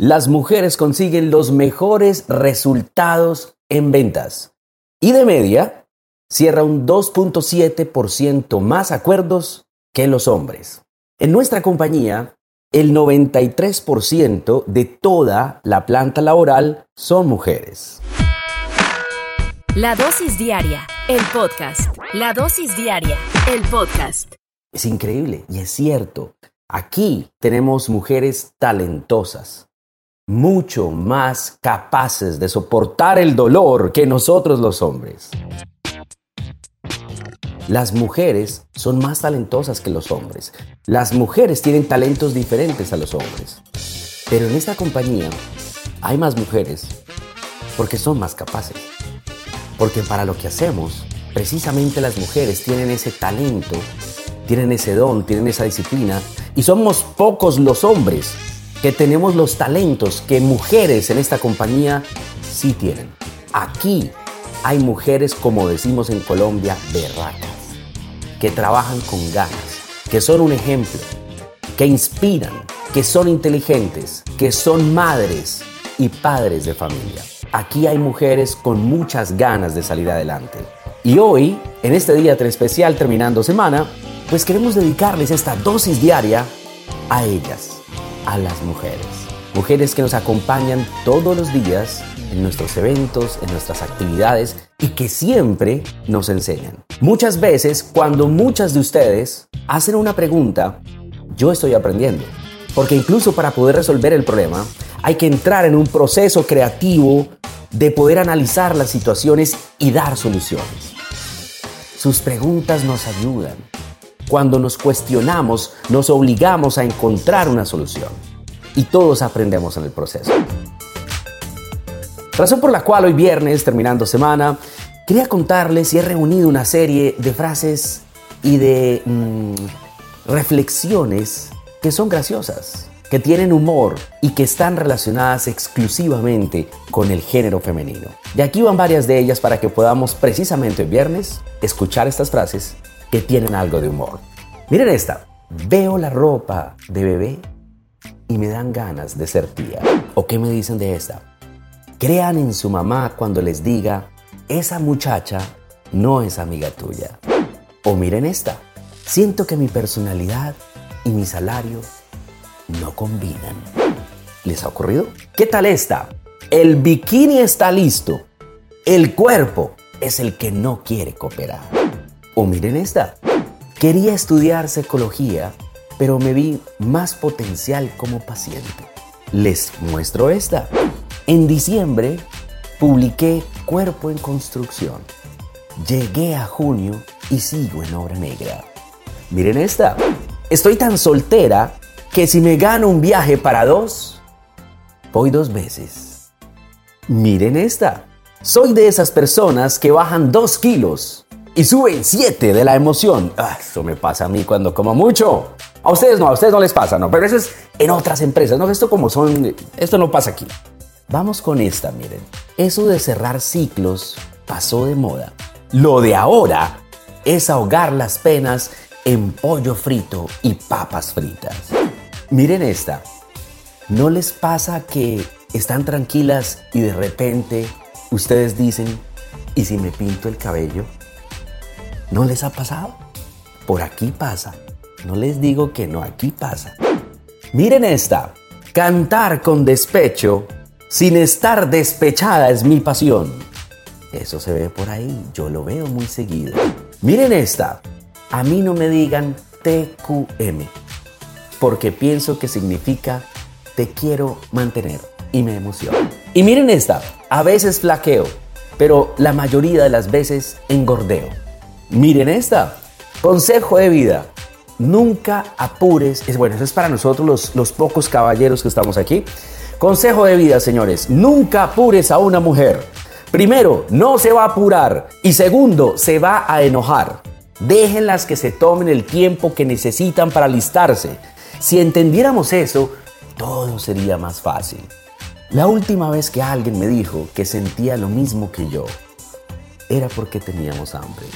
las mujeres consiguen los mejores resultados en ventas y de media cierra un 2.7% más acuerdos que los hombres. En nuestra compañía, el 93% de toda la planta laboral son mujeres. La dosis diaria, el podcast. La dosis diaria, el podcast. Es increíble y es cierto. Aquí tenemos mujeres talentosas, mucho más capaces de soportar el dolor que nosotros los hombres. Las mujeres son más talentosas que los hombres. Las mujeres tienen talentos diferentes a los hombres. Pero en esta compañía hay más mujeres porque son más capaces. Porque para lo que hacemos, precisamente las mujeres tienen ese talento, tienen ese don, tienen esa disciplina. Y somos pocos los hombres que tenemos los talentos que mujeres en esta compañía sí tienen. Aquí hay mujeres, como decimos en Colombia, berracas, que trabajan con ganas, que son un ejemplo, que inspiran, que son inteligentes, que son madres y padres de familia. Aquí hay mujeres con muchas ganas de salir adelante. Y hoy, en este día tan especial terminando semana, pues queremos dedicarles esta dosis diaria a ellas, a las mujeres. Mujeres que nos acompañan todos los días en nuestros eventos, en nuestras actividades y que siempre nos enseñan. Muchas veces, cuando muchas de ustedes hacen una pregunta, yo estoy aprendiendo. Porque incluso para poder resolver el problema, hay que entrar en un proceso creativo de poder analizar las situaciones y dar soluciones. Sus preguntas nos ayudan. Cuando nos cuestionamos, nos obligamos a encontrar una solución. Y todos aprendemos en el proceso. Razón por la cual hoy viernes, terminando semana, quería contarles y he reunido una serie de frases y de mm, reflexiones que son graciosas, que tienen humor y que están relacionadas exclusivamente con el género femenino. De aquí van varias de ellas para que podamos precisamente hoy viernes escuchar estas frases que tienen algo de humor. Miren esta. Veo la ropa de bebé y me dan ganas de ser tía. ¿O qué me dicen de esta? Crean en su mamá cuando les diga, esa muchacha no es amiga tuya. O miren esta, siento que mi personalidad y mi salario no combinan. ¿Les ha ocurrido? ¿Qué tal esta? El bikini está listo. El cuerpo es el que no quiere cooperar. O miren esta. Quería estudiar psicología, pero me vi más potencial como paciente. Les muestro esta. En diciembre publiqué Cuerpo en Construcción. Llegué a junio y sigo en obra negra. Miren esta. Estoy tan soltera que si me gano un viaje para dos, voy dos veces. Miren esta. Soy de esas personas que bajan dos kilos y suben 7 de la emoción. Ah, eso me pasa a mí cuando como mucho. A ustedes no, a ustedes no les pasa, no, pero eso es en otras empresas, no, esto como son, esto no pasa aquí. Vamos con esta, miren. Eso de cerrar ciclos pasó de moda. Lo de ahora es ahogar las penas en pollo frito y papas fritas. Miren esta. ¿No les pasa que están tranquilas y de repente ustedes dicen, ¿y si me pinto el cabello? ¿No les ha pasado? Por aquí pasa. No les digo que no, aquí pasa. Miren esta. Cantar con despecho sin estar despechada es mi pasión. Eso se ve por ahí, yo lo veo muy seguido. Miren esta. A mí no me digan TQM, porque pienso que significa te quiero mantener y me emociona. Y miren esta. A veces flaqueo, pero la mayoría de las veces engordeo. Miren esta. Consejo de vida. Nunca apures. Es bueno, eso es para nosotros los, los pocos caballeros que estamos aquí. Consejo de vida, señores. Nunca apures a una mujer. Primero, no se va a apurar. Y segundo, se va a enojar. Déjenlas que se tomen el tiempo que necesitan para alistarse. Si entendiéramos eso, todo sería más fácil. La última vez que alguien me dijo que sentía lo mismo que yo, era porque teníamos hambre.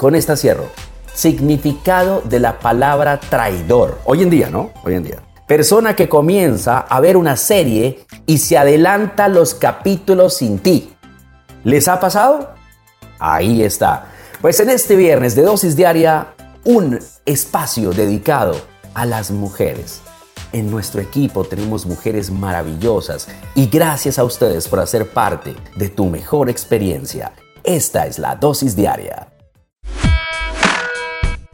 Con esta cierro. Significado de la palabra traidor. Hoy en día, ¿no? Hoy en día. Persona que comienza a ver una serie y se adelanta los capítulos sin ti. ¿Les ha pasado? Ahí está. Pues en este viernes de dosis diaria, un espacio dedicado a las mujeres. En nuestro equipo tenemos mujeres maravillosas y gracias a ustedes por hacer parte de tu mejor experiencia. Esta es la dosis diaria.